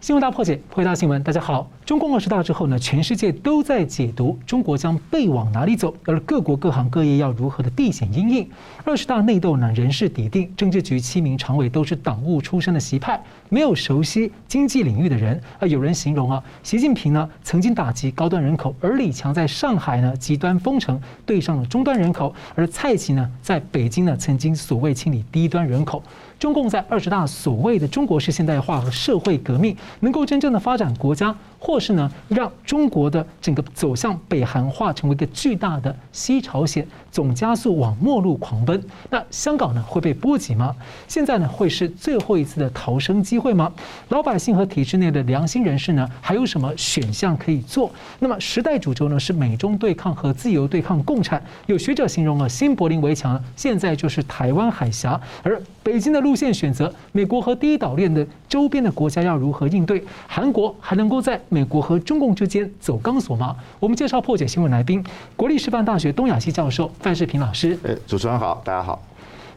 新闻大破解，回答新闻。大家好，中共二十大之后呢，全世界都在解读中国将被往哪里走，而各国各行各业要如何的避险因应。二十大内斗呢，人事底定，政治局七名常委都是党务出身的习派，没有熟悉经济领域的人。啊，有人形容啊，习近平呢曾经打击高端人口，而李强在上海呢极端封城，对上了中端人口，而蔡奇呢在北京呢曾经所谓清理低端人口。中共在二十大所谓的中国式现代化和社会革命，能够真正的发展国家，或是呢让中国的整个走向北韩化，成为一个巨大的西朝鲜，总加速往末路狂奔。那香港呢会被波及吗？现在呢会是最后一次的逃生机会吗？老百姓和体制内的良心人士呢还有什么选项可以做？那么时代主轴呢是美中对抗和自由对抗共产。有学者形容了新柏林围墙现在就是台湾海峡，而北京的路。路线选择，美国和第一岛链的周边的国家要如何应对？韩国还能够在美国和中共之间走钢索吗？我们介绍破解新闻来宾，国立师范大学东亚系教授范世平老师。哎，主持人好，大家好。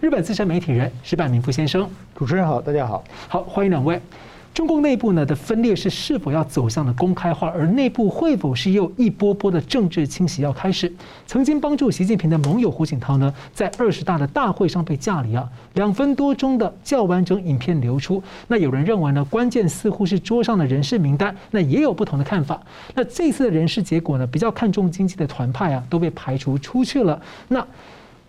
日本资深媒体人石坂明夫先生。主持人好，大家好。好，欢迎两位。中共内部呢的分裂是是否要走向了公开化，而内部会否是又一波波的政治清洗要开始？曾经帮助习近平的盟友胡锦涛呢，在二十大的大会上被架离啊，两分多钟的较完整影片流出。那有人认为呢，关键似乎是桌上的人事名单，那也有不同的看法。那这次的人事结果呢，比较看重经济的团派啊，都被排除出去了。那。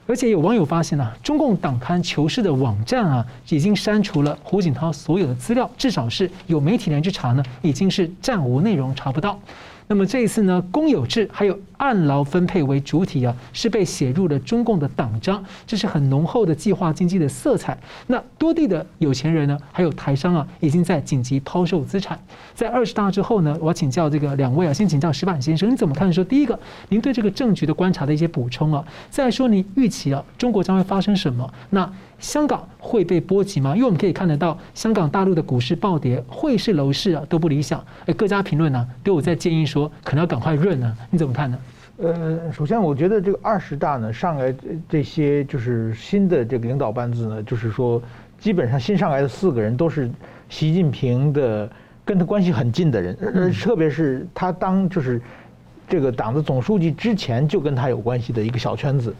而且有网友发现呢、中共党刊求是的网站啊，已经删除了胡锦涛所有的资料，至少是有媒体人去查呢，已经是暂无内容查不到。那么这一次呢，公有制还有按劳分配为主体啊，是被写入了中共的党章，这是很浓厚的计划经济的色彩。那多地的有钱人呢，还有台商啊，已经在紧急抛售资产。在二十大之后呢，我要请教这个两位啊，先请教石板先生，你怎么看？说第一个，您对这个政局的观察的一些补充啊，再说您预期啊，中国将会发生什么？那。香港会被波及吗？因为我们可以看得到，香港大陆的股市暴跌，汇市、楼市啊都不理想。哎，各家评论呢都有在建议说，可能要赶快润呢。你怎么看呢？呃，首先我觉得这个二十大呢上来这些就是新的这个领导班子呢，就是说基本上新上来的四个人都是习近平的跟他关系很近的人，而特别是他当就是这个党的总书记之前就跟他有关系的一个小圈子。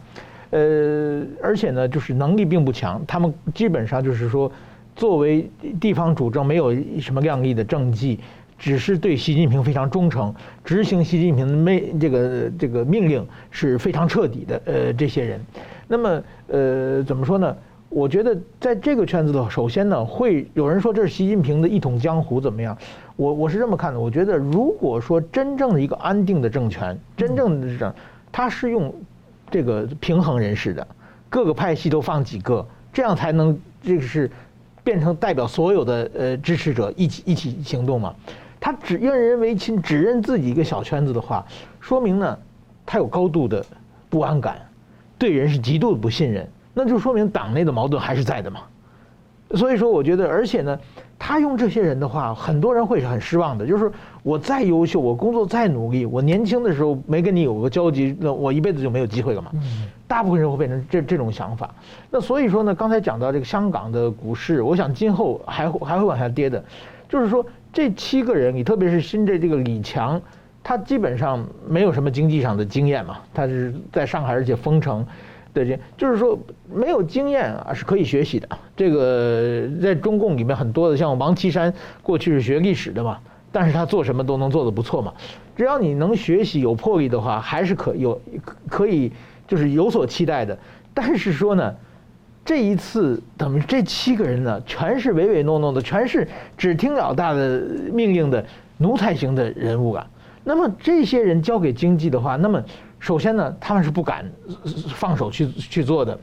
呃，而且呢，就是能力并不强，他们基本上就是说，作为地方主政，没有什么亮丽的政绩，只是对习近平非常忠诚，执行习近平的命这个这个命令是非常彻底的。呃，这些人，那么呃，怎么说呢？我觉得在这个圈子的，首先呢，会有人说这是习近平的一统江湖怎么样？我我是这么看的，我觉得如果说真正的一个安定的政权，真正的这，他是用。这个平衡人士的各个派系都放几个，这样才能这个是变成代表所有的呃支持者一起一起行动嘛。他只认人为亲，只认自己一个小圈子的话，说明呢他有高度的不安感，对人是极度的不信任，那就说明党内的矛盾还是在的嘛。所以说，我觉得，而且呢，他用这些人的话，很多人会是很失望的。就是我再优秀，我工作再努力，我年轻的时候没跟你有个交集，那我一辈子就没有机会了嘛。大部分人会变成这这种想法。那所以说呢，刚才讲到这个香港的股市，我想今后还会还会往下跌的。就是说，这七个人，你特别是新的这个李强，他基本上没有什么经济上的经验嘛，他是在上海而且封城。对，就是说没有经验啊是可以学习的。这个在中共里面很多的，像王岐山过去是学历史的嘛，但是他做什么都能做得不错嘛。只要你能学习有魄力的话，还是可有可以就是有所期待的。但是说呢，这一次等于这七个人呢，全是唯唯诺诺的，全是只听老大的命令的奴才型的人物啊。那么这些人交给经济的话，那么。首先呢，他们是不敢放手去去做的，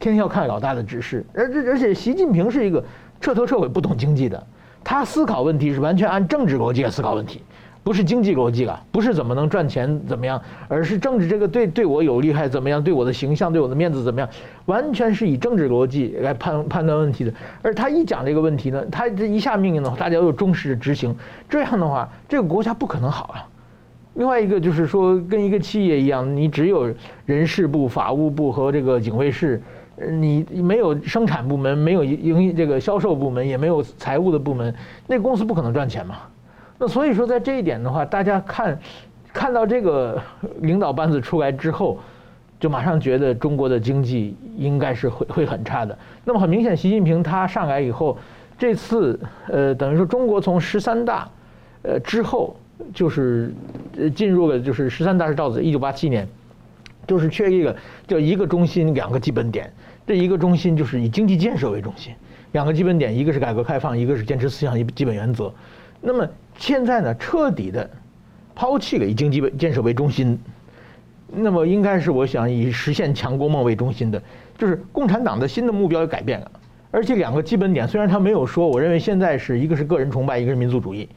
天天要看老大的指示。而这而且习近平是一个彻头彻尾不懂经济的，他思考问题是完全按政治逻辑来思考问题，不是经济逻辑了，不是怎么能赚钱怎么样，而是政治这个对对我有利还是怎么样，对我的形象对我的面子怎么样，完全是以政治逻辑来判判断问题的。而他一讲这个问题呢，他这一下命令的话，大家又忠实执行，这样的话，这个国家不可能好啊。另外一个就是说，跟一个企业一样，你只有人事部、法务部和这个警卫室你没有生产部门，没有营这个销售部门，也没有财务的部门，那公司不可能赚钱嘛。那所以说，在这一点的话，大家看看到这个领导班子出来之后，就马上觉得中国的经济应该是会会很差的。那么很明显，习近平他上来以后，这次呃，等于说中国从十三大呃之后，就是进入了就是十三大是赵子，一九八七年，就是缺一个叫一个中心两个基本点。这一个中心就是以经济建设为中心，两个基本点，一个是改革开放，一个是坚持思想一基本原则。那么现在呢，彻底的抛弃了以经济建设为中心，那么应该是我想以实现强国梦为中心的，就是共产党的新的目标也改变了。而且两个基本点虽然他没有说，我认为现在是一个是个人崇拜，一个是民族主义。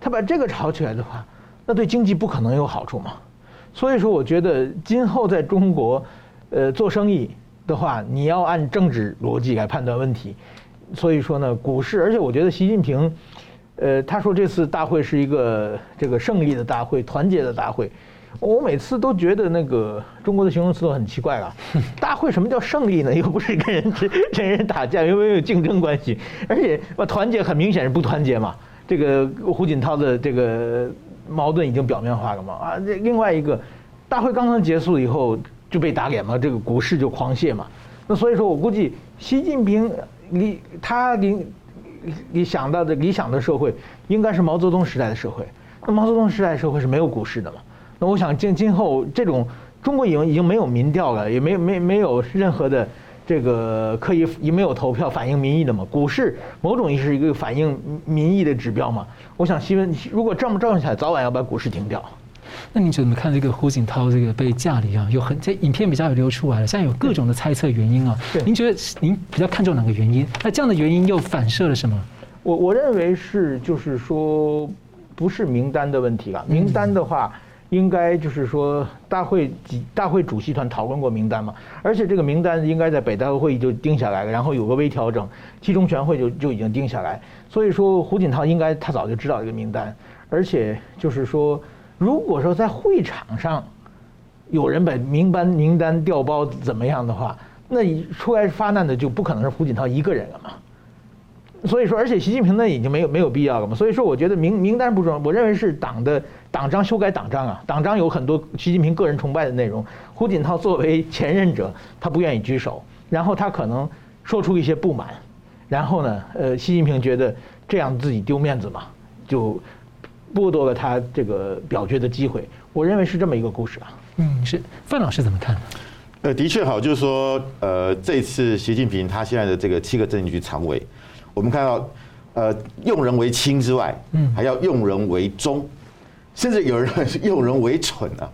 他把这个炒起来的话，那对经济不可能有好处嘛。所以说，我觉得今后在中国，呃，做生意。的话，你要按政治逻辑来判断问题，所以说呢，股市，而且我觉得习近平，呃，他说这次大会是一个这个胜利的大会，团结的大会，我每次都觉得那个中国的形容词都很奇怪啊。大会什么叫胜利呢？又不是跟人跟人打架，又没有竞争关系，而且团结很明显是不团结嘛。这个胡锦涛的这个矛盾已经表面化了嘛。啊，这另外一个，大会刚刚结束以后。就被打脸嘛，这个股市就狂泻嘛。那所以说我估计，习近平理他理理想到的理想的社会，应该是毛泽东时代的社会。那毛泽东时代社会是没有股市的嘛？那我想今今后这种中国已经已经没有民调了，也没没没有任何的这个可以也没有投票反映民意的嘛。股市某种意义是一个反映民意的指标嘛。我想新闻如果这么照应下来，早晚要把股市停掉。那您怎么看这个胡锦涛这个被架离啊？有很这影片比较有流出来了，现在有各种的猜测原因啊。您觉得您比较看重哪个原因？那这样的原因又反射了什么？我我认为是就是说不是名单的问题了。名单的话，应该就是说大会几大会主席团讨论过名单嘛，而且这个名单应该在北大会议就定下来了，然后有个微调整，七中全会就就已经定下来。所以说胡锦涛应该他早就知道这个名单，而且就是说。如果说在会场上有人把名单名单调包怎么样的话，那出来发难的就不可能是胡锦涛一个人了嘛。所以说，而且习近平呢已经没有没有必要了嘛。所以说，我觉得名名单不重要，我认为是党的党章修改党章啊，党章有很多习近平个人崇拜的内容。胡锦涛作为前任者，他不愿意举手，然后他可能说出一些不满，然后呢，呃，习近平觉得这样自己丢面子嘛，就。剥夺了他这个表决的机会，我认为是这么一个故事啊。嗯，是范老师怎么看？呃，的确好，就是说，呃，这次习近平他现在的这个七个政治局常委，我们看到，呃，用人为轻之外，嗯，还要用人为忠，甚至有人 用人为蠢啊。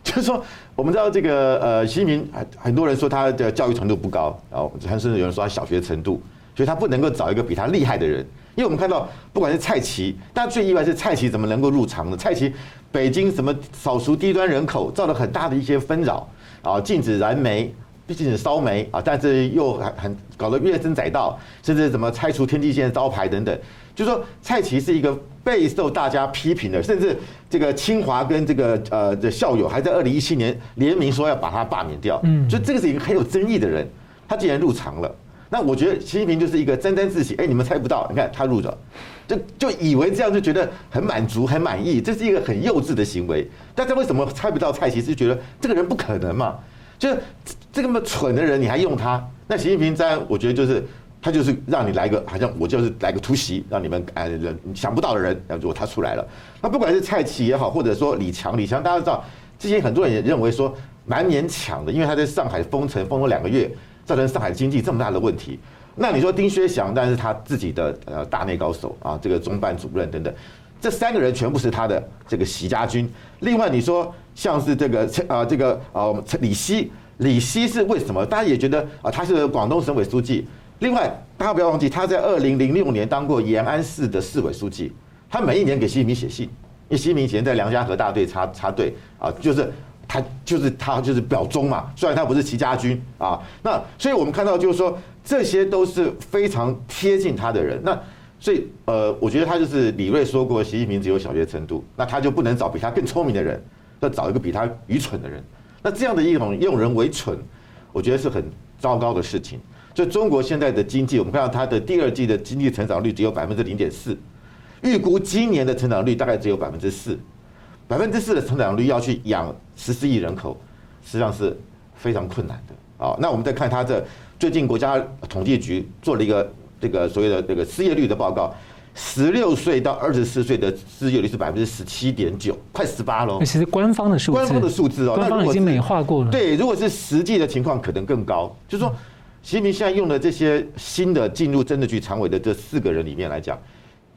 就是说，我们知道这个呃，习近平很很多人说他的教育程度不高，然后甚至有人说他小学程度，所以他不能够找一个比他厉害的人。因为我们看到，不管是蔡奇，但最意外是蔡奇怎么能够入常呢？蔡奇，北京什么扫除低端人口，造了很大的一些纷扰啊，禁止燃煤，禁止烧煤啊，但是又很很搞得怨声载道，甚至怎么拆除天际线招牌等等，就是说蔡奇是一个备受大家批评的，甚至这个清华跟这个呃的校友还在二零一七年联名说要把他罢免掉，嗯，所以这个是一个很有争议的人，他竟然入场了。那我觉得习近平就是一个沾沾自喜，哎，你们猜不到，你看他入了，就就以为这样就觉得很满足、很满意，这是一个很幼稚的行为。大家为什么猜不到蔡奇？是觉得这个人不可能嘛？就是这个么蠢的人，你还用他？那习近平在，我觉得就是他就是让你来个，好像我就是来个突袭，让你们哎人想不到的人，然后如果他出来了，那不管是蔡奇也好，或者说李强，李强大家知道，之前很多人也认为说蛮勉强的，因为他在上海封城封了两个月。造成上海经济这么大的问题，那你说丁薛祥，但是他自己的呃大内高手啊，这个中办主任等等，这三个人全部是他的这个习家军。另外你说像是这个啊这个呃李希，李希是为什么？大家也觉得啊他是广东省委书记。另外大家不要忘记，他在二零零六年当过延安市的市委书记，他每一年给习近平写信，因为习近平以前在梁家河大队插插队啊，就是。他就是他就是表忠嘛，虽然他不是习家军啊，那所以我们看到就是说，这些都是非常贴近他的人。那所以呃，我觉得他就是李锐说过，习近平只有小学程度，那他就不能找比他更聪明的人，要找一个比他愚蠢的人。那这样的一种用人为蠢，我觉得是很糟糕的事情。就中国现在的经济，我们看到它的第二季的经济成长率只有百分之零点四，预估今年的成长率大概只有百分之四，百分之四的成长率要去养十四亿人口，实际上是非常困难的啊。那我们再看它这最近国家统计局做了一个这个所谓的这个失业率的报告。十六岁到二十四岁的失业率是百分之十七点九，快十八喽。其实官方的数字，官方的数字哦，官方已经美化过了。对，如果是实际的情况，可能更高。就是说，习近平现在用的这些新的进入政治局常委的这四个人里面来讲，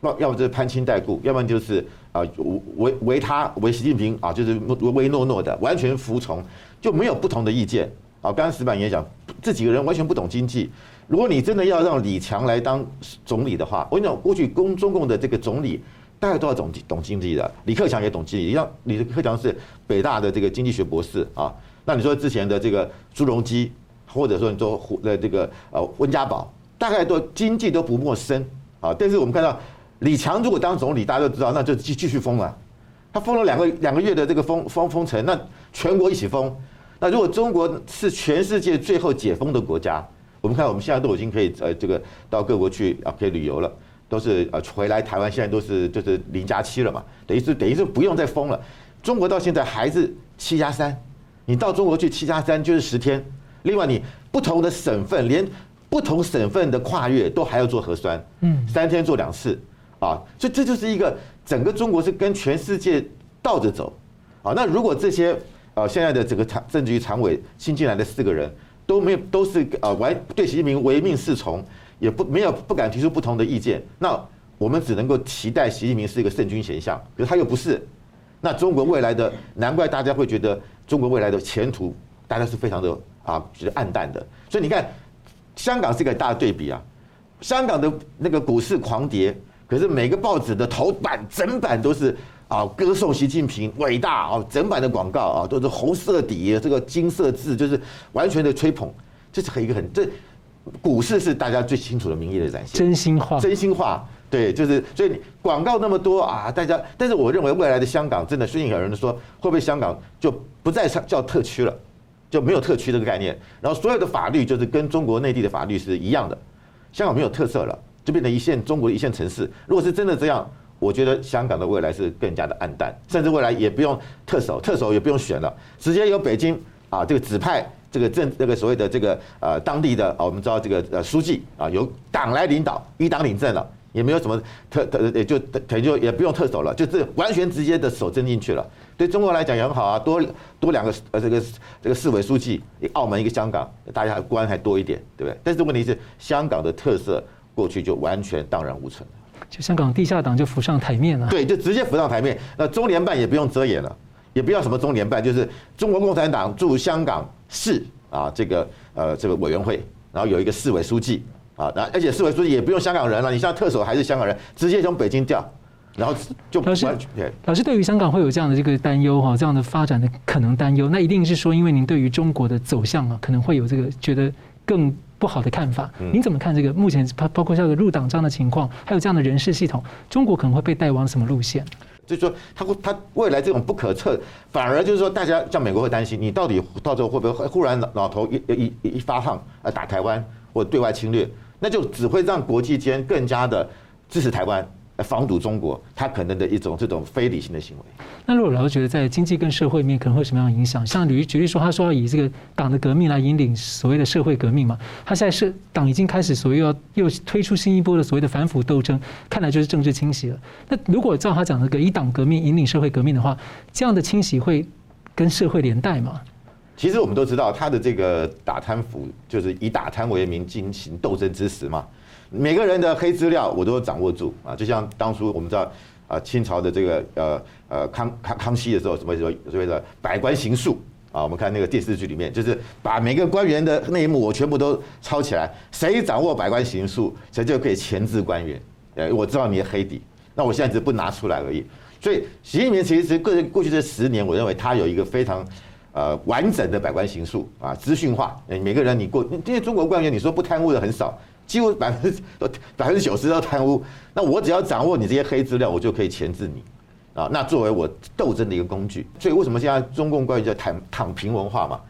要要么就是攀亲带故，要不然就是啊唯唯他唯习近平啊，就是唯唯诺诺的，完全服从，就没有不同的意见。啊，刚刚石板也讲，这几个人完全不懂经济。如果你真的要让李强来当总理的话，我跟你讲，过去中中共的这个总理大概都要懂懂经济的。李克强也懂经济，像李克强是北大的这个经济学博士啊。那你说之前的这个朱镕基，或者说你说呃这个呃温家宝，大概都经济都不陌生啊。但是我们看到李强如果当总理，大家都知道，那就继继续封了。他封了两个两个月的这个封封封城，那全国一起封。那如果中国是全世界最后解封的国家？我们看，我们现在都已经可以呃，这个到各国去啊，可以旅游了，都是呃回来台湾，现在都是就是零加七了嘛，等于是等于是不用再封了。中国到现在还是七加三，你到中国去七加三就是十天。另外，你不同的省份，连不同省份的跨越都还要做核酸，嗯，三天做两次啊，所以这就是一个整个中国是跟全世界倒着走啊。那如果这些呃现在的整个常政治局常委新进来的四个人。都没有，都是呃完对习近平唯命是从，也不没有不敢提出不同的意见。那我们只能够期待习近平是一个圣君形象，可是他又不是。那中国未来的，难怪大家会觉得中国未来的前途，大家是非常的啊，就是暗淡的。所以你看，香港是一个大的对比啊，香港的那个股市狂跌，可是每个报纸的头版整版都是。啊，歌颂习近平伟大啊！整版的广告啊，都是红色底，这个金色字，就是完全的吹捧。这是很一个很这股市是大家最清楚的民意的展现。真心话，真心话，对，就是所以广告那么多啊，大家。但是我认为未来的香港真的，最近有人说，会不会香港就不再叫特区了，就没有特区这个概念，然后所有的法律就是跟中国内地的法律是一样的，香港没有特色了，就变成一线中国的一线城市。如果是真的这样。我觉得香港的未来是更加的暗淡，甚至未来也不用特首，特首也不用选了，直接由北京啊这个指派这个政这个所谓的这个呃当地的啊我们知道这个呃书记啊由党来领导，一党领政了，也没有什么特特也就等于就也不用特首了，就是完全直接的手伸进去了。对中国来讲也很好啊，多多两个呃这个这个市委书记，澳门一个香港，大家官还多一点，对不对？但是问题是香港的特色过去就完全荡然无存了。就香港地下党就浮上台面了，对，就直接浮上台面。那中联办也不用遮掩了，也不要什么中联办，就是中国共产党驻香港市啊，这个呃这个委员会，然后有一个市委书记啊，那而且市委书记也不用香港人了，你像特首还是香港人，直接从北京调，然后就老师老师对于香港会有这样的这个担忧哈，这样的发展的可能担忧，那一定是说，因为您对于中国的走向啊，可能会有这个觉得更。不好的看法，您怎么看这个？目前包包括像个入党这样的情况，还有这样的人事系统，中国可能会被带往什么路线？就是说，他会他未来这种不可测，反而就是说，大家像美国会担心，你到底到最后会不会忽然老头一一一一发烫呃打台湾或对外侵略，那就只会让国际间更加的支持台湾。防堵中国，他可能的一种这种非理性的行为。那如果老师觉得在经济跟社会面可能会什么样的影响？像举举例说，他说要以这个党的革命来引领所谓的社会革命嘛，他现在是党已经开始所谓要又推出新一波的所谓的反腐斗争，看来就是政治清洗了。那如果照他讲的个以党革命引领社会革命的话，这样的清洗会跟社会连带吗？其实我们都知道，他的这个打贪腐就是以打贪为名进行斗争之时嘛。每个人的黑资料我都掌握住啊，就像当初我们知道啊，清朝的这个呃呃康康康熙的时候，什么什么所谓的百官行述啊，我们看那个电视剧里面，就是把每个官员的内幕我全部都抄起来，谁掌握百官行述，谁就可以钳制官员。呃，我知道你的黑底，那我现在只不拿出来而已。所以习近平其实过过去这十年，我认为他有一个非常呃完整的百官行述啊，资讯化。每个人你过，因为中国官员你说不贪污的很少。几乎百分之百分之九十都贪污，那我只要掌握你这些黑资料，我就可以钳制你啊。那作为我斗争的一个工具，所以为什么现在中共官员叫躺躺平文化嘛？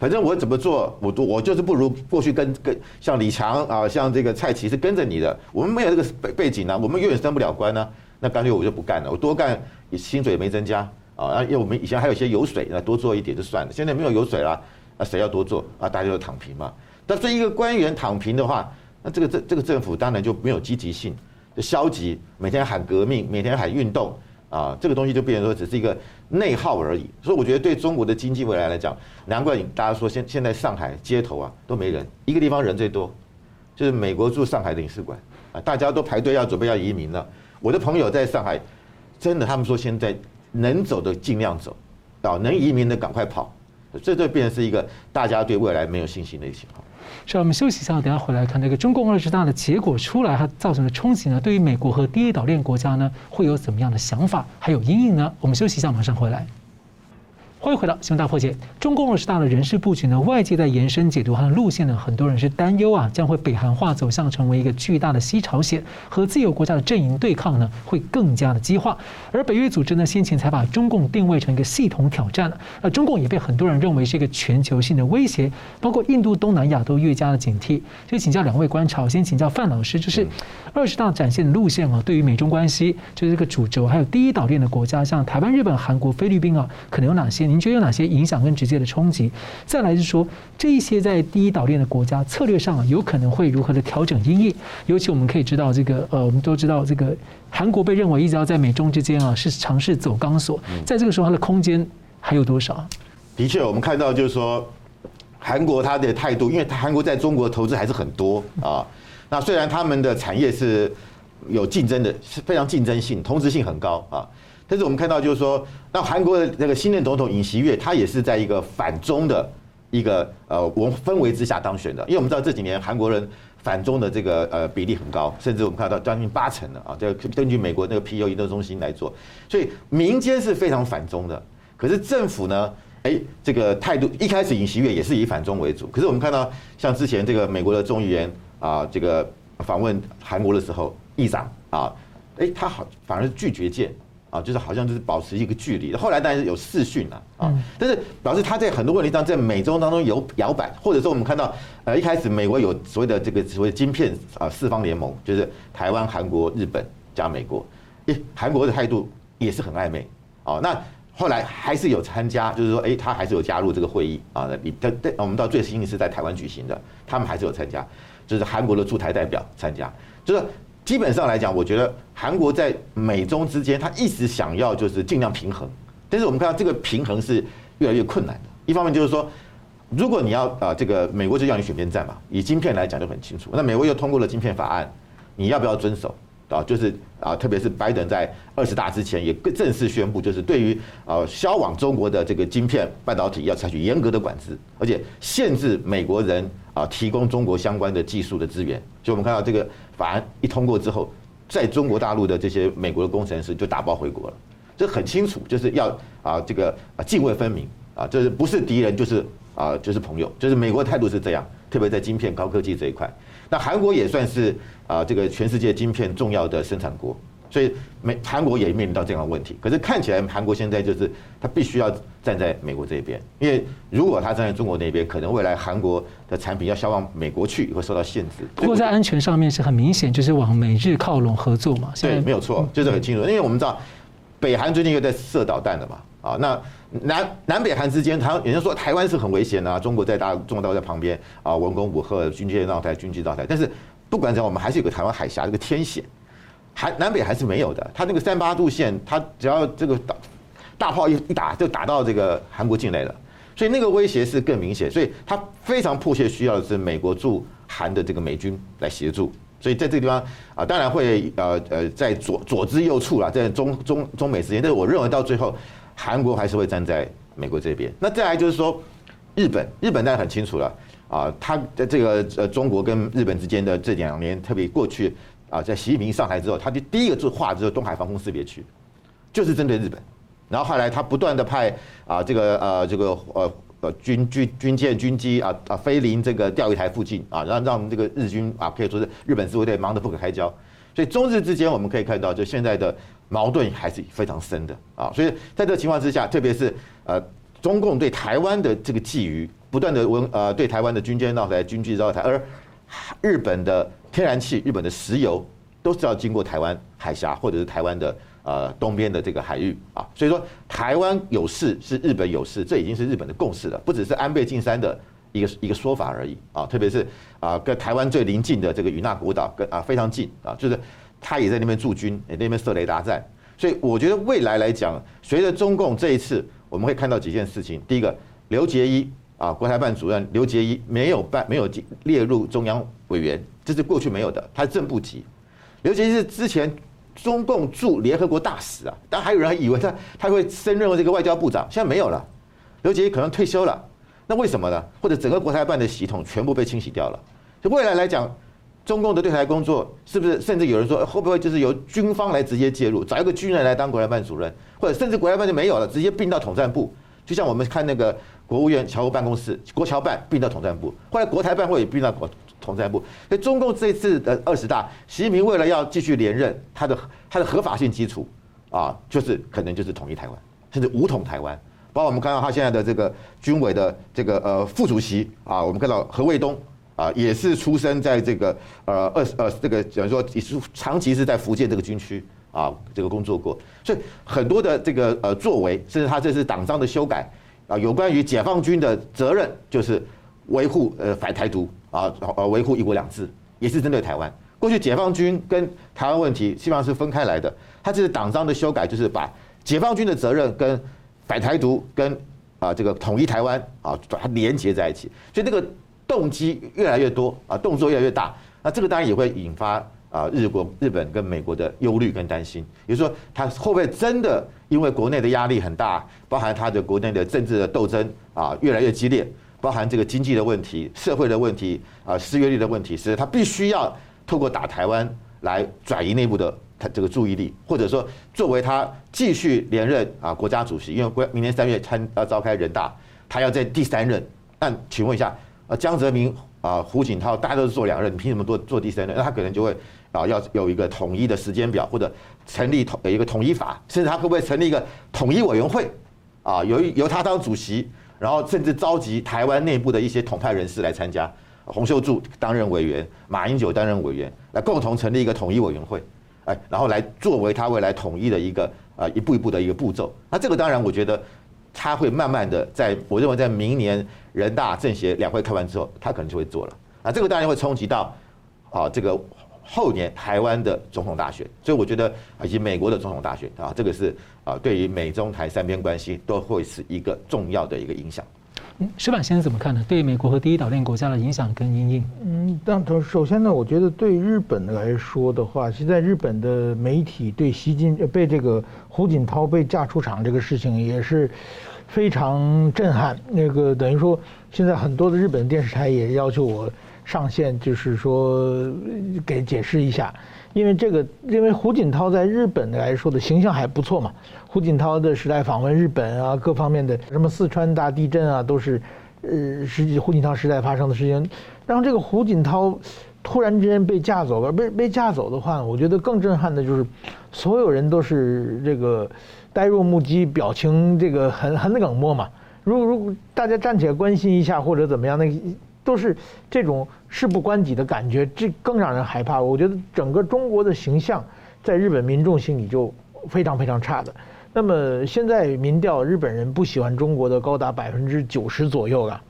反正我怎么做，我都我就是不如过去跟跟像李强啊，像这个蔡奇是跟着你的，我们没有这个背背景呢、啊，我们永远升不了官呢、啊，那干脆我就不干了，我多干你薪水也没增加啊，因为我们以前还有一些油水，那多做一点就算了，现在没有油水了，那谁要多做啊？大家就躺平嘛。但是一个官员躺平的话，那这个这这个政府当然就没有积极性，就消极，每天喊革命，每天喊运动。啊，这个东西就变成说只是一个内耗而已，所以我觉得对中国的经济未来来讲，难怪大家说现现在上海街头啊都没人，一个地方人最多，就是美国驻上海领事馆啊，大家都排队要准备要移民了。我的朋友在上海，真的他们说现在能走的尽量走，啊，能移民的赶快跑，这这变成是一个大家对未来没有信心的一个情况。是，我们休息一下，等下回来看那个中共二十大的结果出来，它造成的冲击呢？对于美国和第一岛链国家呢，会有怎么样的想法？还有阴影呢？我们休息一下，马上回来。欢迎回到《新闻大破解》。中共二十大的人事布局呢，外界在延伸解读它的路线呢，很多人是担忧啊，将会北韩化走向成为一个巨大的西朝鲜，和自由国家的阵营对抗呢，会更加的激化。而北约组织呢，先前才把中共定位成一个系统挑战了，那中共也被很多人认为是一个全球性的威胁，包括印度、东南亚都越加的警惕。所以请教两位观察，先请教范老师，就是二十大展现的路线啊，对于美中关系，就是这个主轴，还有第一岛链的国家，像台湾、日本、韩国、菲律宾啊，可能有哪些？您觉得有哪些影响跟直接的冲击？再来是说，这一些在第一岛链的国家策略上啊，有可能会如何的调整因应？尤其我们可以知道，这个呃，我们都知道，这个韩国被认为一直要在美中之间啊，是尝试走钢索，在这个时候它的空间还有多少？的确，我们看到就是说，韩国它的态度，因为韩国在中国投资还是很多啊。那虽然他们的产业是有竞争的，是非常竞争性，同质性很高啊。但是我们看到，就是说，那韩国的那个新任总统尹锡悦，他也是在一个反中的一个呃文氛围之下当选的。因为我们知道这几年韩国人反中的这个呃比例很高，甚至我们看到将近八成的啊，这个根据美国那个皮尤移动中心来做，所以民间是非常反中的。可是政府呢，哎，这个态度一开始尹锡悦也是以反中为主。可是我们看到，像之前这个美国的众议员啊，这个访问韩国的时候，议长啊，哎，他好反而是拒绝见。啊，就是好像就是保持一个距离。后来当然是有视讯了啊，但是表示他在很多问题上在美中当中有摇摆，或者说我们看到，呃，一开始美国有所谓的这个所谓晶片啊四方联盟，就是台湾、韩国、日本加美国，诶，韩国的态度也是很暧昧啊。那后来还是有参加，就是说，诶，他还是有加入这个会议啊。那你我们到最新的是在台湾举行的，他们还是有参加，就是韩国的驻台代表参加，就是。基本上来讲，我觉得韩国在美中之间，他一直想要就是尽量平衡，但是我们看到这个平衡是越来越困难的。一方面就是说，如果你要啊，这个美国就要你选边站嘛，以晶片来讲就很清楚。那美国又通过了晶片法案，你要不要遵守啊？就是啊，特别是拜登在二十大之前也正式宣布，就是对于啊销往中国的这个晶片半导体要采取严格的管制，而且限制美国人啊提供中国相关的技术的资源。所以我们看到这个。反而一通过之后，在中国大陆的这些美国的工程师就打包回国了，这很清楚，就是要啊这个啊泾渭分明啊，就是不是敌人就是啊就是朋友，就是美国态度是这样，特别在晶片高科技这一块。那韩国也算是啊这个全世界晶片重要的生产国。所以美韩国也面临到这样的问题，可是看起来韩国现在就是他必须要站在美国这边，因为如果他站在中国那边，可能未来韩国的产品要销往美国去会受到限制。不过在安全上面是很明显，就是往美日靠拢合作嘛。对，没有错，就是很清楚，因为我们知道北韩最近又在射导弹了嘛，啊，那南南北韩之间，台有人说台湾是很危险的啊，中国在大中国大陆在旁边啊，文攻武赫，军舰绕台，军机绕台，但是不管怎样，我们还是有个台湾海峡这个天险。还南北还是没有的，他那个三八度线，他只要这个大大炮一一打，就打到这个韩国境内了，所以那个威胁是更明显，所以他非常迫切需要的是美国驻韩的这个美军来协助，所以在这个地方啊，当然会呃呃在左左支右絀了，在中中中美之间，但是我认为到最后韩国还是会站在美国这边。那再来就是说日本，日本大家很清楚了。啊，他的这个呃中国跟日本之间的这两年，特别过去。啊，在习近平上台之后，他就第一个就画就是东海防空识别区，就是针对日本。然后后来他不断的派啊，这个呃这个呃呃军军军舰军机啊啊飞临这个钓鱼台附近啊，让让这个日军啊可以说是日本自卫队忙得不可开交。所以中日之间我们可以看到，就现在的矛盾还是非常深的啊。所以在这个情况之下，特别是呃中共对台湾的这个觊觎。不断的文呃对台湾的军舰绕台、军机绕台，而日本的天然气、日本的石油都是要经过台湾海峡或者是台湾的呃东边的这个海域啊，所以说台湾有事是日本有事，这已经是日本的共识了，不只是安倍晋三的一个一个说法而已啊，特别是啊跟台湾最邻近的这个与那国岛跟啊非常近啊，就是他也在那边驻军，也那边设雷达站。所以我觉得未来来讲，随着中共这一次，我们会看到几件事情。第一个，刘杰一啊，国台办主任刘杰一没有办没有列入中央委员，这是过去没有的，他是正部级。刘结一是之前中共驻联合国大使啊，但还有人还以为他他会升任为这个外交部长，现在没有了。刘杰一可能退休了，那为什么呢？或者整个国台办的系统全部被清洗掉了？就未来来讲。中共的对台工作是不是？甚至有人说，会不会就是由军方来直接介入，找一个军人来当国台办主任，或者甚至国台办就没有了，直接并到统战部？就像我们看那个国务院侨务办公室，国侨办并到统战部，后来国台办会也并到国统战部。所以中共这次的二十大，习近平为了要继续连任，他的他的合法性基础啊，就是可能就是统一台湾，甚至武统台湾。包括我们看到他现在的这个军委的这个呃副主席啊，我们看到何卫东。啊，也是出生在这个呃二十呃这个，等于说也是长期是在福建这个军区啊这个工作过，所以很多的这个呃作为，甚至他这次党章的修改啊，有关于解放军的责任就是维护呃反台独啊呃维护一国两制，也是针对台湾。过去解放军跟台湾问题基本上是分开来的，他这是党章的修改，就是把解放军的责任跟反台独跟啊这个统一台湾啊把它连接在一起，所以这个。动机越来越多啊，动作越来越大，那这个当然也会引发啊日国、日本跟美国的忧虑跟担心。也就是说，他会不会真的因为国内的压力很大，包含他的国内的政治的斗争啊越来越激烈，包含这个经济的问题、社会的问题啊失业率的问题，是他必须要透过打台湾来转移内部的他这个注意力，或者说作为他继续连任啊国家主席，因为国明年三月参要召开人大，他要在第三任。那请问一下。啊，江泽民啊，胡锦涛，大家都是做两任，你凭什么做做第三任？那他可能就会啊，要有一个统一的时间表，或者成立统一个统一法，甚至他会不会成立一个统一委员会？啊，由由他当主席，然后甚至召集台湾内部的一些统派人士来参加，洪秀柱担任委员，马英九担任委员，来共同成立一个统一委员会，哎，然后来作为他未来统一的一个啊一步一步的一个步骤。那这个当然，我觉得。他会慢慢的，在我认为在明年人大政协两会开完之后，他可能就会做了。啊，这个当然会冲击到啊这个后年台湾的总统大选，所以我觉得以及美国的总统大选啊，这个是啊对于美中台三边关系都会是一个重要的一个影响。嗯，石板先生怎么看呢？对美国和第一岛链国家的影响跟阴影？嗯，但首先呢，我觉得对日本来说的话，现在日本的媒体对习近被这个胡锦涛被架出场这个事情也是非常震撼。那个等于说，现在很多的日本电视台也要求我上线，就是说给解释一下。因为这个，因为胡锦涛在日本来说的形象还不错嘛。胡锦涛的时代访问日本啊，各方面的什么四川大地震啊，都是，呃，实际胡锦涛时代发生的事情。然后这个胡锦涛突然之间被架走了，被被架走的话，我觉得更震撼的就是，所有人都是这个呆若木鸡，表情这个很很冷漠嘛。如果如果大家站起来关心一下或者怎么样，那。都是这种事不关己的感觉，这更让人害怕。我觉得整个中国的形象在日本民众心里就非常非常差的。那么现在民调，日本人不喜欢中国的高达百分之九十左右了。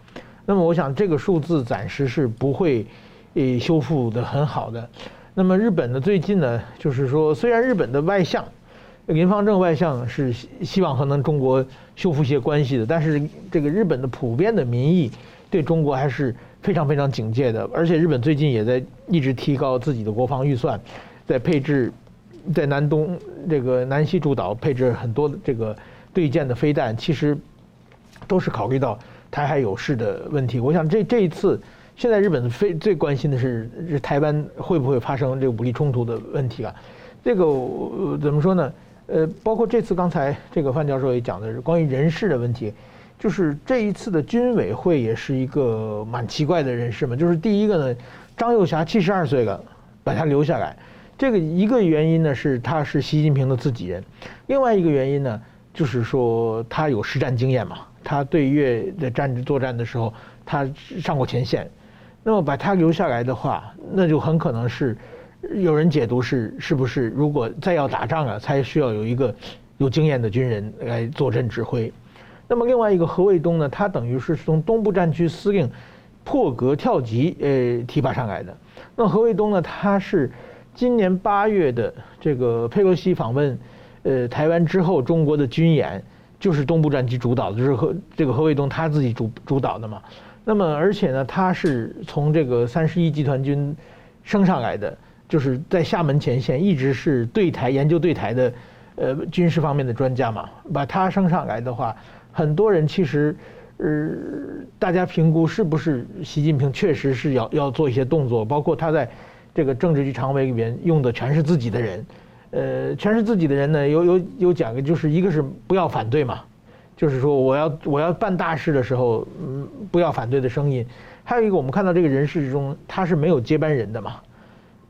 那么我想这个数字暂时是不会诶修复的很好的。那么日本呢，最近呢，就是说虽然日本的外相林芳正外相是希望和能中国修复一些关系的，但是这个日本的普遍的民意。对中国还是非常非常警戒的，而且日本最近也在一直提高自己的国防预算，在配置，在南东这个南西诸岛配置很多的这个对舰的飞弹，其实都是考虑到台海有事的问题。我想这这一次，现在日本非最关心的是台湾会不会发生这个武力冲突的问题啊？这个怎么说呢？呃，包括这次刚才这个范教授也讲的是关于人事的问题。就是这一次的军委会也是一个蛮奇怪的人事嘛。就是第一个呢，张又侠七十二岁了，把他留下来。这个一个原因呢是他是习近平的自己人，另外一个原因呢就是说他有实战经验嘛。他对越的战争作战的时候，他上过前线，那么把他留下来的话，那就很可能是有人解读是是不是如果再要打仗啊，才需要有一个有经验的军人来坐镇指挥。那么另外一个何卫东呢，他等于是从东部战区司令破格跳级呃提拔上来的。那何卫东呢，他是今年八月的这个佩洛西访问呃台湾之后，中国的军演就是东部战区主导的，就是何这个何卫东他自己主主导的嘛。那么而且呢，他是从这个三十一集团军升上来的，就是在厦门前线一直是对台研究对台的呃军事方面的专家嘛。把他升上来的话。很多人其实，呃，大家评估是不是习近平确实是要要做一些动作，包括他在这个政治局常委里边用的全是自己的人，呃，全是自己的人呢，有有有讲个，就是一个是不要反对嘛，就是说我要我要办大事的时候，嗯，不要反对的声音，还有一个我们看到这个人事中他是没有接班人的嘛，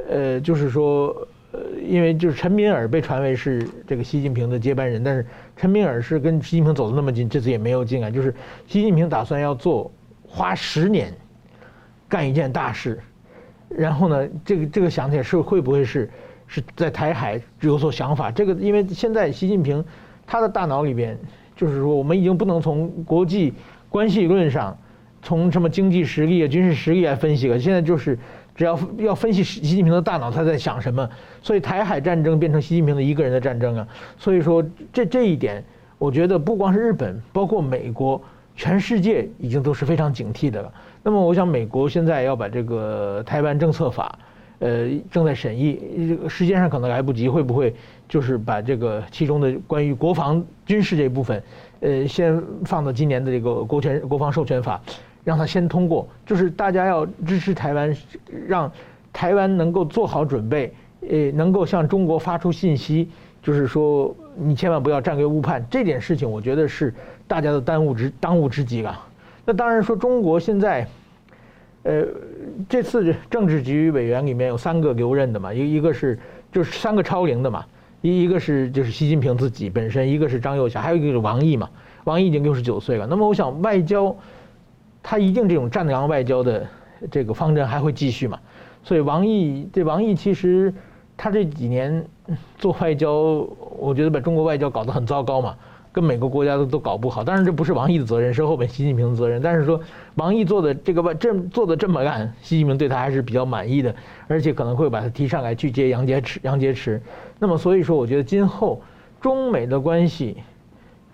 呃，就是说。呃，因为就是陈敏尔被传为是这个习近平的接班人，但是陈敏尔是跟习近平走的那么近，这次也没有进来。就是习近平打算要做花十年干一件大事，然后呢，这个这个想起来是会不会是是在台海有所想法？这个因为现在习近平他的大脑里边就是说，我们已经不能从国际关系论上，从什么经济实力啊、军事实力来分析了，现在就是。只要要分析习近平的大脑，他在想什么，所以台海战争变成习近平的一个人的战争啊。所以说这这一点，我觉得不光是日本，包括美国，全世界已经都是非常警惕的了。那么我想，美国现在要把这个台湾政策法，呃，正在审议，时间上可能来不及，会不会就是把这个其中的关于国防军事这部分，呃，先放到今年的这个国权国防授权法。让他先通过，就是大家要支持台湾，让台湾能够做好准备，呃，能够向中国发出信息，就是说你千万不要战略误判。这点事情，我觉得是大家的当务之当务之急了。那当然说，中国现在，呃，这次政治局委员里面有三个留任的嘛，一一个是就是三个超龄的嘛，一一个是就是习近平自己本身，一个是张又侠，还有一个是王毅嘛。王毅已经六十九岁了。那么我想外交。他一定这种战狼外交的这个方针还会继续嘛？所以王毅这王毅其实他这几年做外交，我觉得把中国外交搞得很糟糕嘛，跟每个国家都都搞不好。当然这不是王毅的责任，是后面习近平的责任。但是说王毅做的这个外这做的这么烂，习近平对他还是比较满意的，而且可能会把他提上来去接杨洁篪。杨洁篪。那么所以说，我觉得今后中美的关系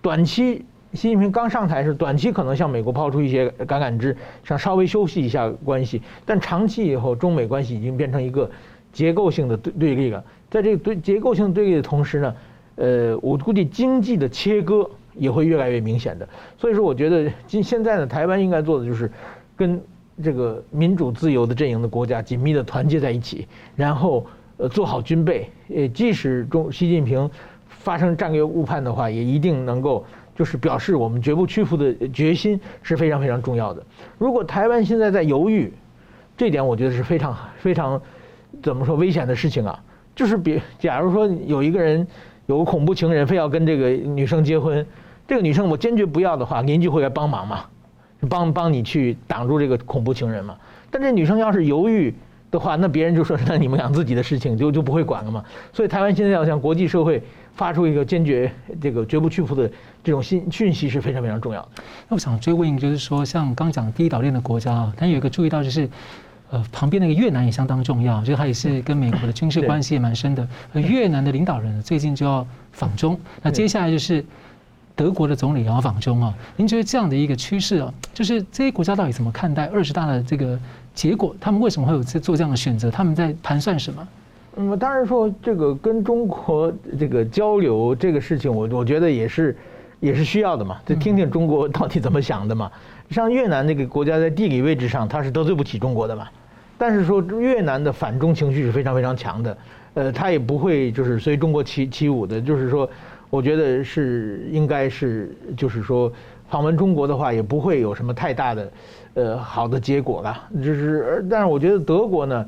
短期。习近平刚上台时，短期可能向美国抛出一些橄榄枝，想稍微休息一下关系。但长期以后，中美关系已经变成一个结构性的对对立了。在这个对结构性对立的同时呢，呃，我估计经济的切割也会越来越明显的。所以说，我觉得今现在呢，台湾应该做的就是跟这个民主自由的阵营的国家紧密的团结在一起，然后呃做好军备。呃，即使中习近平发生战略误判的话，也一定能够。就是表示我们绝不屈服的决心是非常非常重要的。如果台湾现在在犹豫，这点我觉得是非常非常怎么说危险的事情啊。就是比假如说有一个人有个恐怖情人非要跟这个女生结婚，这个女生我坚决不要的话，邻居会来帮忙嘛，帮帮你去挡住这个恐怖情人嘛。但这女生要是犹豫的话，那别人就说 那你们俩自己的事情就就不会管了嘛。所以台湾现在要向国际社会。发出一个坚决、这个绝不屈服的这种信讯息是非常非常重要的。那我想追问，就是说，像刚讲第一岛链的国家啊，但有一个注意到就是，呃，旁边那个越南也相当重要，就是它也是跟美国的军事关系也蛮深的。而越南的领导人最近就要访中，那接下来就是德国的总理也要访中啊。您觉得这样的一个趋势啊，就是这些国家到底怎么看待二十大的这个结果？他们为什么会有做这样的选择？他们在盘算什么？嗯，当然说这个跟中国这个交流这个事情，我我觉得也是也是需要的嘛，就听听中国到底怎么想的嘛。像越南这个国家在地理位置上，它是得罪不起中国的嘛。但是说越南的反中情绪是非常非常强的，呃，它也不会就是随中国起起舞的。就是说，我觉得是应该是就是说访问中国的话，也不会有什么太大的呃好的结果了。就是，但是我觉得德国呢。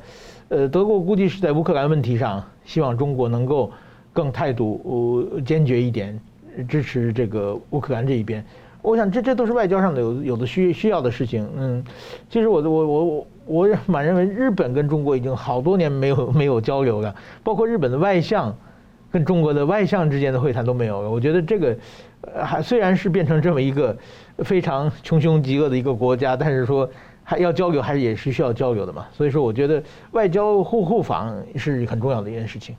呃，德国估计是在乌克兰问题上，希望中国能够更态度坚决一点，支持这个乌克兰这一边。我想这这都是外交上的有有的需需要的事情。嗯，其实我我我我我蛮认为日本跟中国已经好多年没有没有交流了，包括日本的外相跟中国的外相之间的会谈都没有了。我觉得这个还虽然是变成这么一个非常穷凶极恶的一个国家，但是说还要交流还是也是需要交流的嘛。所以说，我觉得外交互互访是很重要的一件事情。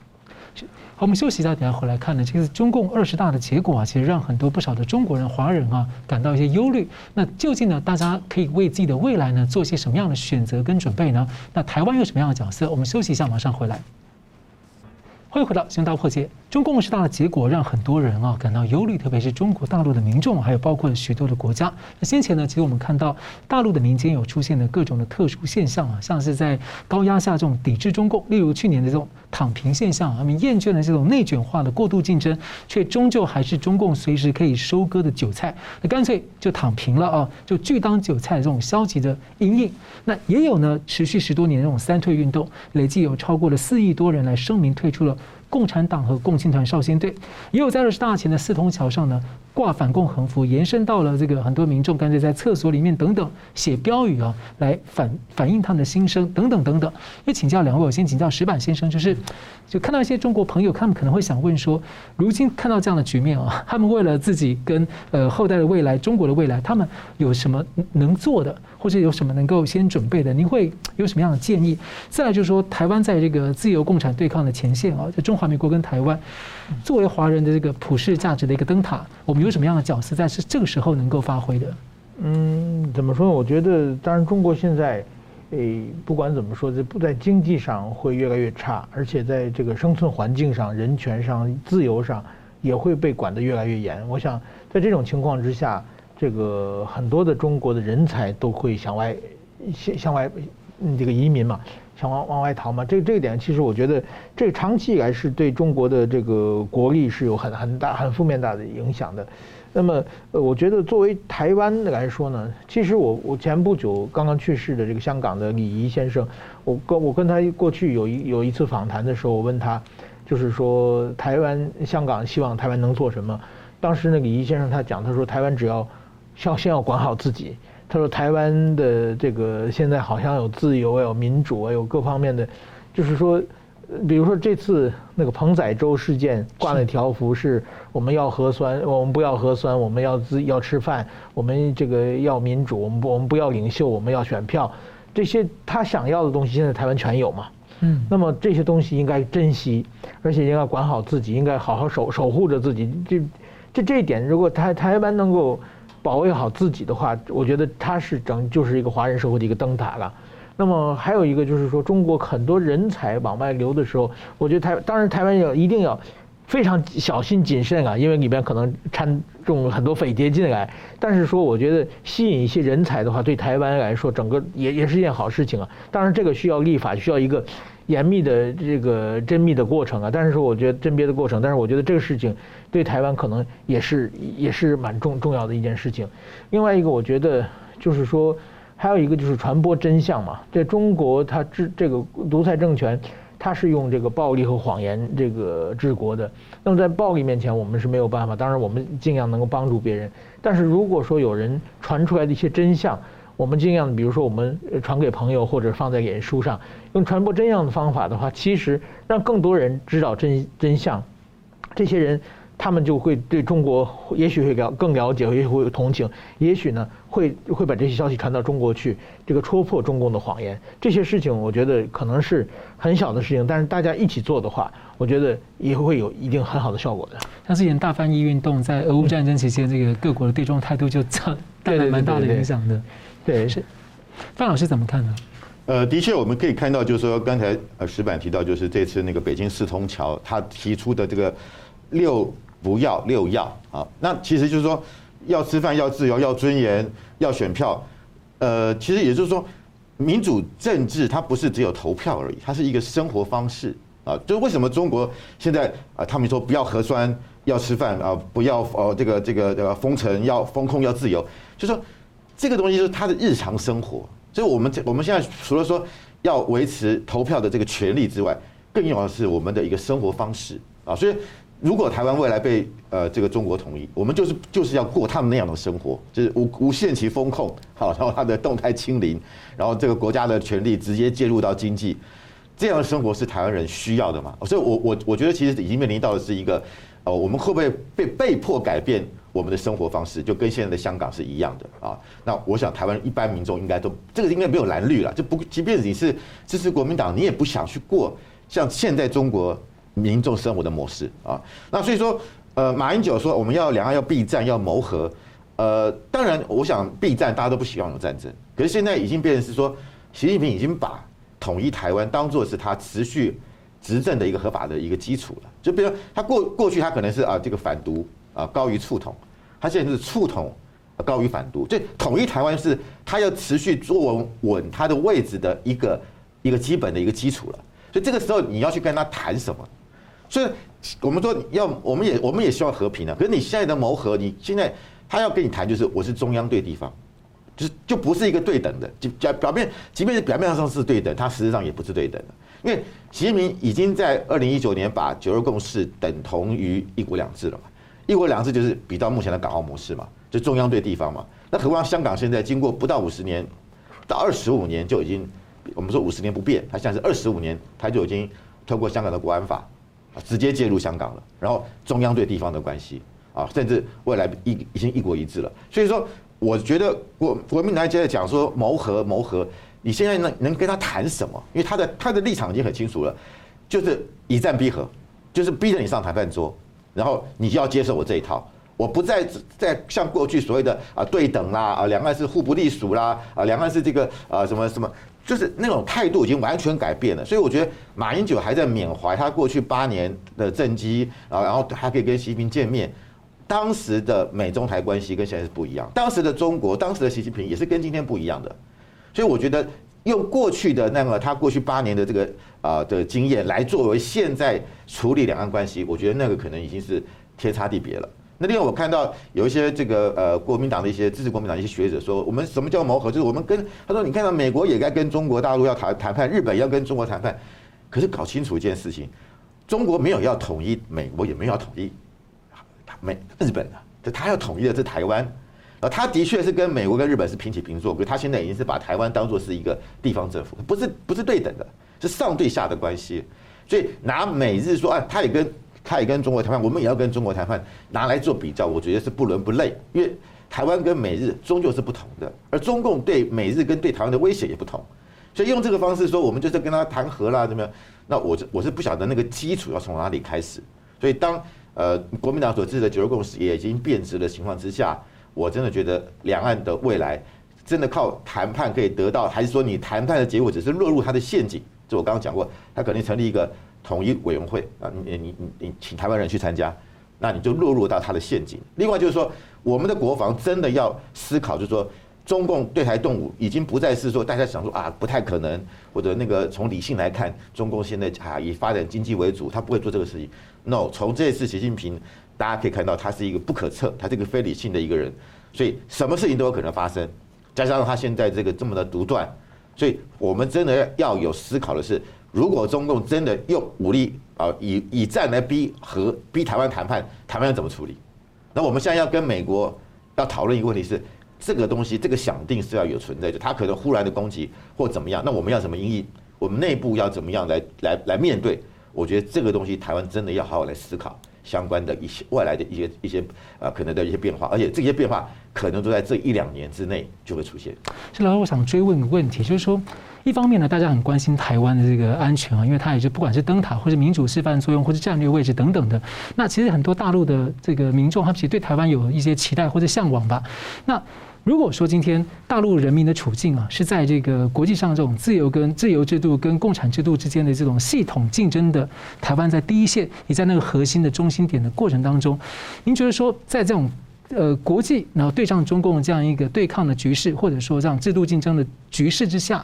好，我们休息一下，等下回来看呢。这个中共二十大的结果啊，其实让很多不少的中国人、华人啊感到一些忧虑。那究竟呢，大家可以为自己的未来呢做些什么样的选择跟准备呢？那台湾有什么样的角色？我们休息一下，马上回来。欢迎回到《新闻大破解》。中共二十大的结果让很多人啊感到忧虑，特别是中国大陆的民众，还有包括许多的国家。那先前呢，其实我们看到大陆的民间有出现的各种的特殊现象啊，像是在高压下这种抵制中共，例如去年的这种躺平现象，他们厌倦了这种内卷化的过度竞争，却终究还是中共随时可以收割的韭菜，那干脆就躺平了啊，就拒当韭菜这种消极的因应。那也有呢，持续十多年这种三退运动，累计有超过了四亿多人来声明退出了。共产党和共青团少先队，也有在二十大前的四通桥上呢，挂反共横幅，延伸到了这个很多民众干脆在厕所里面等等写标语啊，来反反映他们的心声等等等等。也请教两位，我先请教石板先生，就是就看到一些中国朋友，他们可能会想问说，如今看到这样的局面啊，他们为了自己跟呃后代的未来，中国的未来，他们有什么能做的，或者有什么能够先准备的？您会有什么样的建议？再来就是说，台湾在这个自由共产对抗的前线啊，在中华民国跟台湾。作为华人的这个普世价值的一个灯塔，我们有什么样的角色在是这个时候能够发挥的？嗯，怎么说？我觉得，当然，中国现在，诶，不管怎么说，这不在经济上会越来越差，而且在这个生存环境上、人权上、自由上也会被管得越来越严。我想，在这种情况之下，这个很多的中国的人才都会向外向向外，嗯，这个移民嘛。想往往外逃嘛？这这一点，其实我觉得，这长期以来是对中国的这个国力是有很很大、很负面大的影响的。那么，呃，我觉得作为台湾来说呢，其实我我前不久刚刚去世的这个香港的李仪先生，我跟我跟他过去有一有一次访谈的时候，我问他，就是说台湾、香港希望台湾能做什么？当时那个李仪先生他讲，他说台湾只要要先要管好自己。他说：“台湾的这个现在好像有自由，有民主，有各方面的，就是说，比如说这次那个彭载洲事件挂那条幅是我们要核酸，我们不要核酸，我们要自要吃饭，我们这个要民主，我们不我们不要领袖，我们要选票，这些他想要的东西现在台湾全有嘛。嗯，那么这些东西应该珍惜，而且应该管好自己，应该好好守守护着自己。这这这一点，如果台台湾能够。”保卫好自己的话，我觉得它是整就是一个华人社会的一个灯塔了。那么还有一个就是说，中国很多人才往外流的时候，我觉得台当然台湾要一定要非常小心谨慎啊，因为里边可能掺中很多匪谍进来。但是说，我觉得吸引一些人才的话，对台湾来说，整个也也是一件好事情啊。当然，这个需要立法，需要一个。严密的这个甄别的过程啊，但是说我觉得甄别的过程，但是我觉得这个事情对台湾可能也是也是蛮重重要的一件事情。另外一个，我觉得就是说，还有一个就是传播真相嘛。在中国，它治这个独裁政权，它是用这个暴力和谎言这个治国的。那么在暴力面前，我们是没有办法。当然，我们尽量能够帮助别人。但是如果说有人传出来的一些真相，我们尽量，比如说我们传给朋友或者放在脸书上，用传播真相的方法的话，其实让更多人知道真真相，这些人他们就会对中国也许会了更了解，也许会有同情，也许呢会会把这些消息传到中国去，这个戳破中共的谎言。这些事情我觉得可能是很小的事情，但是大家一起做的话，我觉得也会有一定很好的效果的。像之前大翻译运动在俄乌战争期间，这个各国的对中态度就带来蛮大的影响的。对，是范老师怎么看呢？呃，的确，我们可以看到，就是说，刚才呃，石板提到，就是这次那个北京四通桥，他提出的这个六不要六要啊，那其实就是说，要吃饭，要自由，要尊严，要选票。呃，其实也就是说，民主政治它不是只有投票而已，它是一个生活方式啊。就是为什么中国现在啊，他们说不要核酸，要吃饭啊，不要呃这个这个这个封城，要封控，要自由，就是说。这个东西是他的日常生活，所以我们我们现在除了说要维持投票的这个权利之外，更重要的是我们的一个生活方式啊。所以如果台湾未来被呃这个中国统一，我们就是就是要过他们那样的生活，就是无无限期封控，好，然后他的动态清零，然后这个国家的权力直接介入到经济，这样的生活是台湾人需要的嘛？所以我我我觉得其实已经面临到的是一个，呃，我们会不会被被迫改变我们的生活方式，就跟现在的香港是一样的啊？那我想台湾一般民众应该都这个应该没有蓝绿了，就不即便你是支持国民党，你也不想去过像现在中国。民众生活的模式啊，那所以说，呃，马英九说我们要两岸要避战要谋和，呃，当然我想避战大家都不希望有战争，可是现在已经变成是说，习近平已经把统一台湾当作是他持续执政的一个合法的一个基础了。就比如他过过去他可能是啊这个反独啊高于促统，他现在是促统高于反独，这统一台湾是他要持续坐稳稳他的位置的一个一个基本的一个基础了。所以这个时候你要去跟他谈什么？所以我们说要，我们也我们也希望和平啊。可是你现在的谋和，你现在他要跟你谈，就是我是中央对地方，就是就不是一个对等的。就表表面，即便是表面上是对等，它实际上也不是对等的。因为习近平已经在二零一九年把九二共识等同于一国两制了嘛。一国两制就是比到目前的港澳模式嘛，就中央对地方嘛。那何况香港现在经过不到五十年，到二十五年就已经，我们说五十年不变，它现在是二十五年，它就已经通过香港的国安法。直接介入香港了，然后中央对地方的关系啊，甚至未来一已经一国一制了。所以说，我觉得国国民党接着讲说谋和谋和，你现在能能跟他谈什么？因为他的他的立场已经很清楚了，就是以战逼和，就是逼着你上谈判桌，然后你就要接受我这一套，我不再再像过去所谓的啊对等啦啊两岸是互不隶属啦啊两岸是这个啊什么什么。就是那种态度已经完全改变了，所以我觉得马英九还在缅怀他过去八年的政绩啊，然后还可以跟习近平见面。当时的美中台关系跟现在是不一样，当时的中国，当时的习近平也是跟今天不一样的。所以我觉得用过去的那个他过去八年的这个啊的经验来作为现在处理两岸关系，我觉得那个可能已经是天差地别了。那另外我看到有一些这个呃国民党的一些支持国民党的一些学者说，我们什么叫谋和？就是我们跟他说，你看到美国也该跟中国大陆要谈谈判，日本要跟中国谈判，可是搞清楚一件事情，中国没有要统一美国，也没有要统一美日本的，他要统一的是台湾，他的确是跟美国跟日本是平起平坐，可是他现在已经是把台湾当做是一个地方政府，不是不是对等的，是上对下的关系，所以拿美日说啊，他也跟。他也跟中国谈判，我们也要跟中国谈判，拿来做比较，我觉得是不伦不类。因为台湾跟美日终究是不同的，而中共对美日跟对台湾的威胁也不同，所以用这个方式说，我们就是跟他谈和啦，怎么样？那我我是不晓得那个基础要从哪里开始。所以当呃国民党所支持的九二共识也已经变质的情况之下，我真的觉得两岸的未来真的靠谈判可以得到，还是说你谈判的结果只是落入他的陷阱？就我刚刚讲过，他可能成立一个。统一委员会啊，你你你你请台湾人去参加，那你就落入到他的陷阱。另外就是说，我们的国防真的要思考，就是说，中共对台动武已经不再是说大家想说啊不太可能，或者那个从理性来看，中共现在啊以发展经济为主，他不会做这个事情。No，从这次习近平大家可以看到，他是一个不可测，他是一个非理性的一个人，所以什么事情都有可能发生。再加上他现在这个这么的独断，所以我们真的要有思考的是。如果中共真的用武力啊，以以战来逼和逼台湾谈判，台湾要怎么处理？那我们现在要跟美国要讨论一个问题是，这个东西这个想定是要有存在的，他可能忽然的攻击或怎么样，那我们要怎么应应？我们内部要怎么样来来来面对？我觉得这个东西台湾真的要好好来思考。相关的一些外来的一些一些呃可能的一些变化，而且这些变化可能都在这一两年之内就会出现。所以，老师，我想追问个问题，就是说，一方面呢，大家很关心台湾的这个安全啊，因为它也是不管是灯塔或是民主示范作用，或是战略位置等等的。那其实很多大陆的这个民众，他们其实对台湾有一些期待或者向往吧。那如果说今天大陆人民的处境啊，是在这个国际上这种自由跟自由制度跟共产制度之间的这种系统竞争的，台湾在第一线，也在那个核心的中心点的过程当中，您觉得说在这种呃国际然后对上中共这样一个对抗的局势，或者说这样制度竞争的局势之下，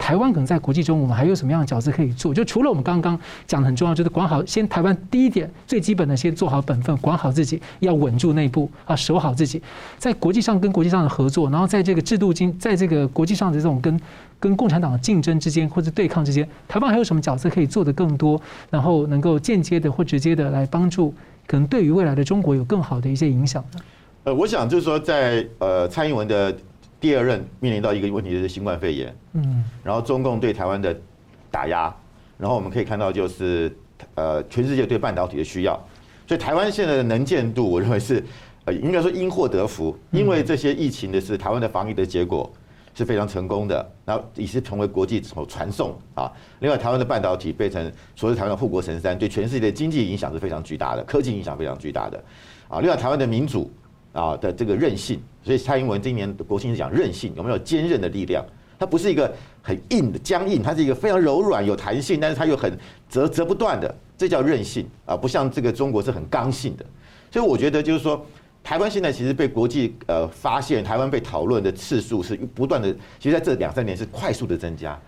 台湾可能在国际中，我们还有什么样的角色可以做？就除了我们刚刚讲的很重要，就是管好先台湾第一点最基本的，先做好本分，管好自己，要稳住内部啊，守好自己，在国际上跟国际上的合作，然后在这个制度经，在这个国际上的这种跟跟共产党的竞争之间或者对抗之间，台湾还有什么角色可以做得更多，然后能够间接的或直接的来帮助，可能对于未来的中国有更好的一些影响呢？呃，我想就是说在，在呃蔡英文的第二任面临到一个问题，就是新冠肺炎，嗯，然后中共对台湾的打压，然后我们可以看到就是呃全世界对半导体的需要，所以台湾现在的能见度，我认为是呃应该说因祸得福，因为这些疫情的是台湾的防疫的结果是非常成功的，然后也是成为国际所传颂啊。另外，台湾的半导体变成所谓台湾的护国神山，对全世界的经济影响是非常巨大的，科技影响非常巨大的啊。另外，台湾的民主。啊的这个韧性，所以蔡英文今年的国庆是讲韧性，有没有坚韧的力量？它不是一个很硬的僵硬，它是一个非常柔软有弹性，但是它又很折折不断的，这叫韧性啊，不像这个中国是很刚性的。所以我觉得就是说，台湾现在其实被国际呃发现，台湾被讨论的次数是不断的，其实在这两三年是快速的增加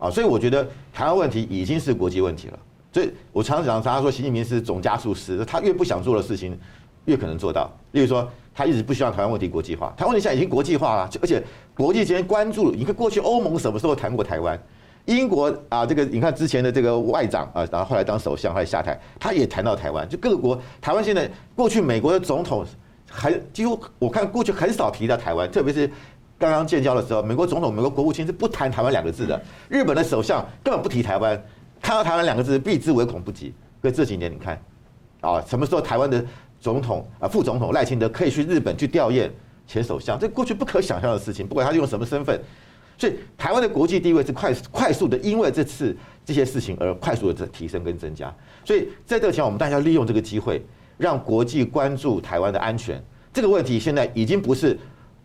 啊，所以我觉得台湾问题已经是国际问题了。所以我常常讲，常常说习近平是总加速师，他越不想做的事情，越可能做到。例如说。他一直不希望台湾问题国际化，台湾问题现在已经国际化了，而且国际间关注。你看过去欧盟什么时候谈过台湾？英国啊，这个你看之前的这个外长啊，然后后来当首相，后来下台，他也谈到。台湾。就各个国，台湾现在过去美国的总统很几乎我看过去很少提到。台湾，特别是刚刚建交的时候，美国总统、美国国务卿是不谈台湾两个字的。日本的首相根本不提台湾，看到。台湾两个字避之唯恐不及。可这几年你看，啊，什么时候台湾的？总统啊，副总统赖清德可以去日本去吊唁前首相，这过去不可想象的事情。不管他用什么身份，所以台湾的国际地位是快快速的，因为这次这些事情而快速的提升跟增加。所以在这个情况，我们大家利用这个机会，让国际关注台湾的安全这个问题。现在已经不是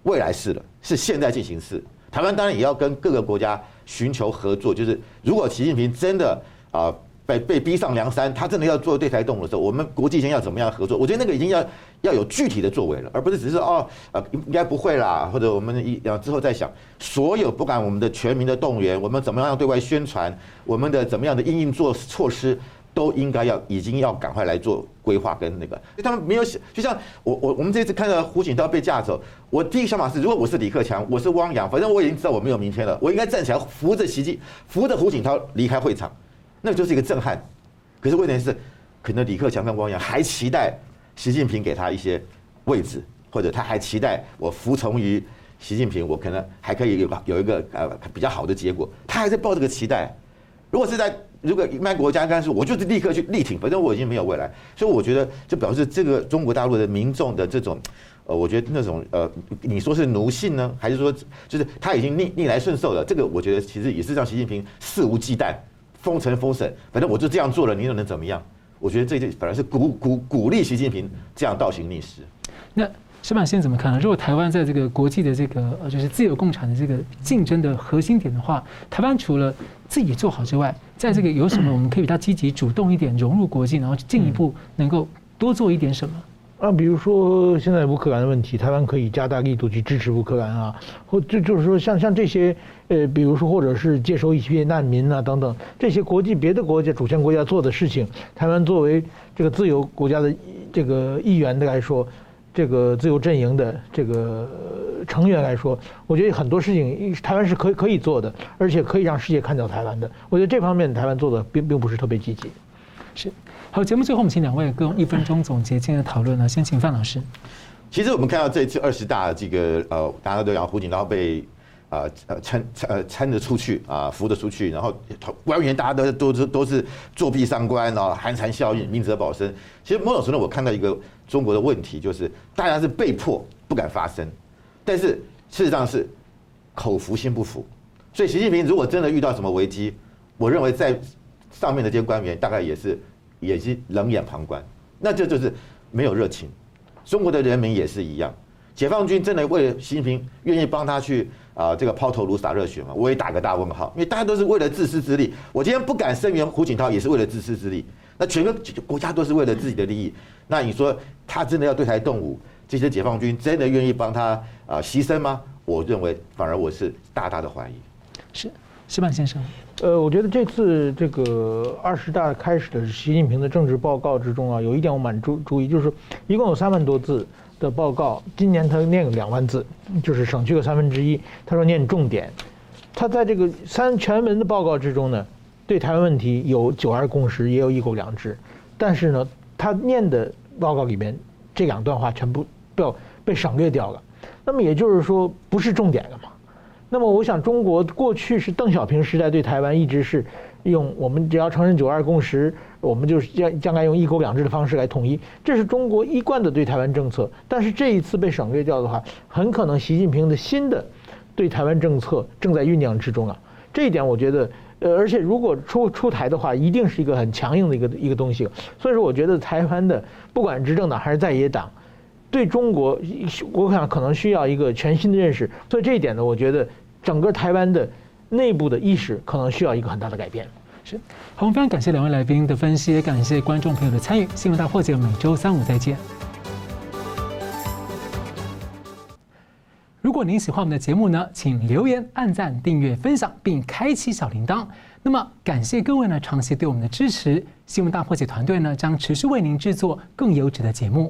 未来式了，是现在进行式。台湾当然也要跟各个国家寻求合作，就是如果习近平真的啊。被被逼上梁山，他真的要做对台动的时候，我们国际间要怎么样合作？我觉得那个已经要要有具体的作为了，而不是只是哦，呃，应该不会啦，或者我们一然后之后再想。所有不管我们的全民的动员，我们怎么样对外宣传，我们的怎么样的应应做措施，都应该要已经要赶快来做规划跟那个。他们没有想，就像我我我们这次看到胡锦涛被架走，我第一个想法是，如果我是李克强，我是汪洋，反正我已经知道我没有明天了，我应该站起来扶着习近扶着胡锦涛离开会场。那就是一个震撼，可是问题是，可能李克强跟汪洋还期待习近平给他一些位置，或者他还期待我服从于习近平，我可能还可以有个有一个呃比较好的结果，他还在抱这个期待。如果是在如果卖国家干事，我就是立刻去力挺，反正我已经没有未来，所以我觉得就表示这个中国大陆的民众的这种呃，我觉得那种呃，你说是奴性呢，还是说就是他已经逆逆来顺受了？这个我觉得其实也是让习近平肆无忌惮。封城封省，反正我就这样做了，你又能怎么样？我觉得这这反而是鼓鼓鼓励习近平这样倒行逆施。那石板先生怎么看呢？如果台湾在这个国际的这个呃，就是自由共产的这个竞争的核心点的话，台湾除了自己做好之外，在这个有什么我们可以比较积极主动一点，融入国际，然后进一步能够多做一点什么？啊，比如说现在乌克兰的问题，台湾可以加大力度去支持乌克兰啊，或就就是说像像这些，呃，比如说或者是接收一些难民啊等等，这些国际别的国家主权国家做的事情，台湾作为这个自由国家的这个议员的来说，这个自由阵营的这个成员来说，我觉得很多事情台湾是可以可以做的，而且可以让世界看到台湾的。我觉得这方面台湾做的并并不是特别积极。是。好，节目最后我们请两位各一分钟总结今天的讨论呢。先请范老师。其实我们看到这次二十大这个呃，大家都讲胡锦涛被呃呃撑呃撑着出去啊，扶着出去，然后官员大家都都是都是作壁上观啊，寒蝉效应，明哲保身。其实某种程度我看到一个中国的问题，就是大家是被迫不敢发声，但是事实上是口服心不服。所以习近平如果真的遇到什么危机，我认为在上面的这些官员大概也是。也是冷眼旁观，那这就是没有热情。中国的人民也是一样，解放军真的为了习近平愿意帮他去啊这个抛头颅洒热血吗？我也打个大问号，因为大家都是为了自私之利。我今天不敢声援胡锦涛，也是为了自私之利。那全个国家都是为了自己的利益。那你说他真的要对台动武，这些解放军真的愿意帮他啊牺牲吗？我认为反而我是大大的怀疑。是。矢板先生，呃，我觉得这次这个二十大开始的习近平的政治报告之中啊，有一点我蛮注注意，就是一共有三万多字的报告，今年他念了两万字，就是省去了三分之一。他说念重点，他在这个三全文的报告之中呢，对台湾问题有九二共识，也有一国两制，但是呢，他念的报告里面这两段话全部被被省略掉了。那么也就是说，不是重点了嘛？那么我想，中国过去是邓小平时代对台湾一直是用我们只要承认九二共识，我们就是将将来用一国两制的方式来统一，这是中国一贯的对台湾政策。但是这一次被省略掉的话，很可能习近平的新的对台湾政策正在酝酿之中啊。这一点我觉得，呃，而且如果出出台的话，一定是一个很强硬的一个一个东西。所以说，我觉得台湾的不管执政党还是在野党。对中国，我想可能需要一个全新的认识。所以这一点呢，我觉得整个台湾的内部的意识可能需要一个很大的改变。是，好，我们非常感谢两位来宾的分析，也感谢观众朋友的参与。新闻大破解每周三五再见。如果您喜欢我们的节目呢，请留言、按赞、订阅、分享，并开启小铃铛。那么，感谢各位呢长期对我们的支持。新闻大破解团队呢将持续为您制作更优质的节目。